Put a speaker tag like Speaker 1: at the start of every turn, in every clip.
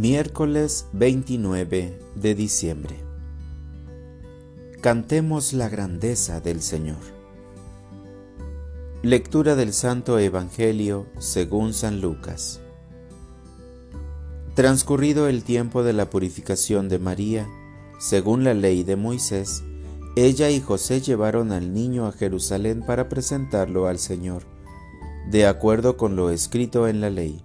Speaker 1: Miércoles 29 de diciembre. Cantemos la grandeza del Señor. Lectura del Santo Evangelio según San Lucas. Transcurrido el tiempo de la purificación de María, según la ley de Moisés, ella y José llevaron al niño a Jerusalén para presentarlo al Señor, de acuerdo con lo escrito en la ley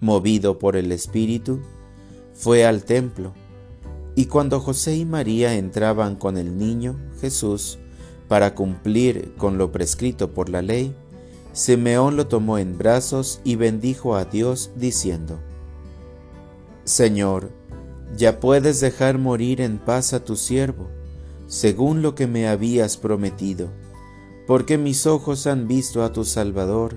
Speaker 1: movido por el Espíritu, fue al templo, y cuando José y María entraban con el niño Jesús para cumplir con lo prescrito por la ley, Simeón lo tomó en brazos y bendijo a Dios diciendo, Señor, ya puedes dejar morir en paz a tu siervo, según lo que me habías prometido, porque mis ojos han visto a tu Salvador,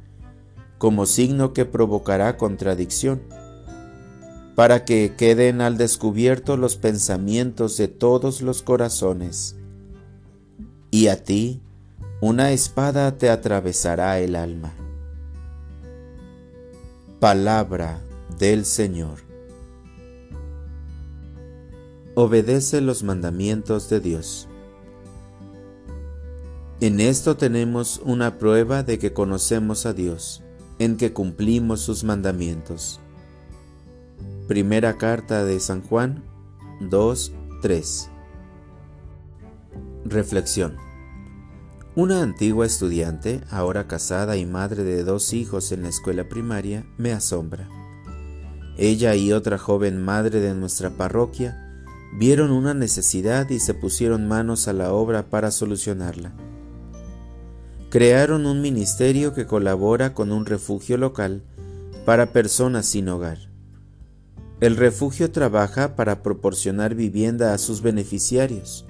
Speaker 1: como signo que provocará contradicción, para que queden al descubierto los pensamientos de todos los corazones. Y a ti una espada te atravesará el alma. Palabra del Señor. Obedece los mandamientos de Dios. En esto tenemos una prueba de que conocemos a Dios en que cumplimos sus mandamientos. Primera carta de San Juan 2.3 Reflexión Una antigua estudiante, ahora casada y madre de dos hijos en la escuela primaria, me asombra. Ella y otra joven madre de nuestra parroquia vieron una necesidad y se pusieron manos a la obra para solucionarla crearon un ministerio que colabora con un refugio local para personas sin hogar. El refugio trabaja para proporcionar vivienda a sus beneficiarios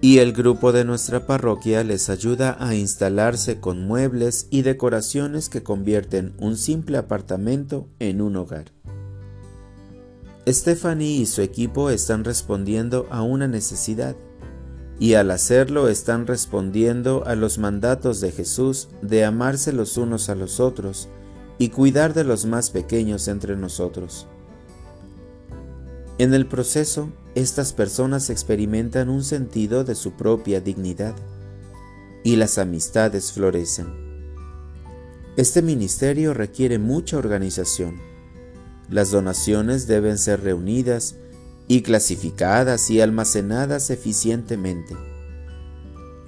Speaker 1: y el grupo de nuestra parroquia les ayuda a instalarse con muebles y decoraciones que convierten un simple apartamento en un hogar. Stephanie y su equipo están respondiendo a una necesidad y al hacerlo están respondiendo a los mandatos de Jesús de amarse los unos a los otros y cuidar de los más pequeños entre nosotros. En el proceso, estas personas experimentan un sentido de su propia dignidad y las amistades florecen. Este ministerio requiere mucha organización. Las donaciones deben ser reunidas y clasificadas y almacenadas eficientemente.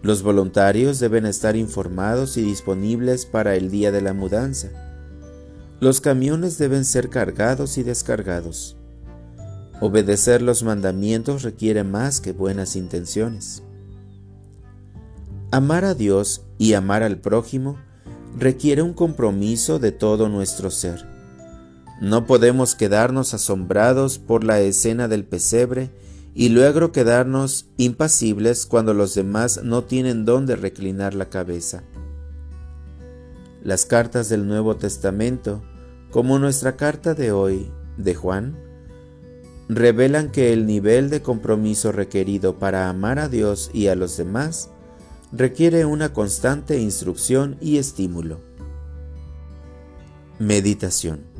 Speaker 1: Los voluntarios deben estar informados y disponibles para el día de la mudanza. Los camiones deben ser cargados y descargados. Obedecer los mandamientos requiere más que buenas intenciones. Amar a Dios y amar al prójimo requiere un compromiso de todo nuestro ser. No podemos quedarnos asombrados por la escena del pesebre y luego quedarnos impasibles cuando los demás no tienen dónde reclinar la cabeza. Las cartas del Nuevo Testamento, como nuestra carta de hoy de Juan, revelan que el nivel de compromiso requerido para amar a Dios y a los demás requiere una constante instrucción y estímulo. Meditación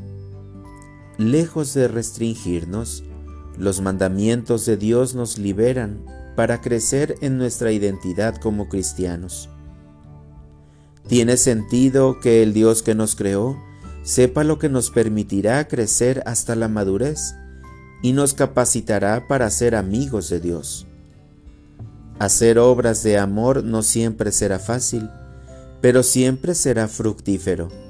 Speaker 1: Lejos de restringirnos, los mandamientos de Dios nos liberan para crecer en nuestra identidad como cristianos. Tiene sentido que el Dios que nos creó sepa lo que nos permitirá crecer hasta la madurez y nos capacitará para ser amigos de Dios. Hacer obras de amor no siempre será fácil, pero siempre será fructífero.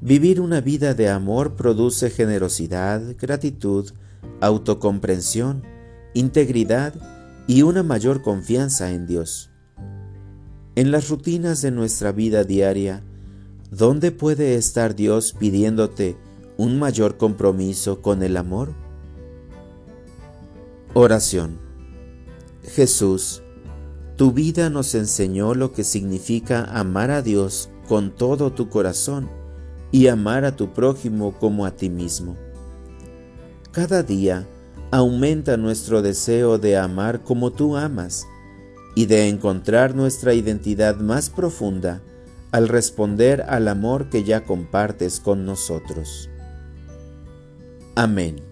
Speaker 1: Vivir una vida de amor produce generosidad, gratitud, autocomprensión, integridad y una mayor confianza en Dios. En las rutinas de nuestra vida diaria, ¿dónde puede estar Dios pidiéndote un mayor compromiso con el amor? Oración. Jesús, tu vida nos enseñó lo que significa amar a Dios con todo tu corazón y amar a tu prójimo como a ti mismo. Cada día aumenta nuestro deseo de amar como tú amas y de encontrar nuestra identidad más profunda al responder al amor que ya compartes con nosotros. Amén.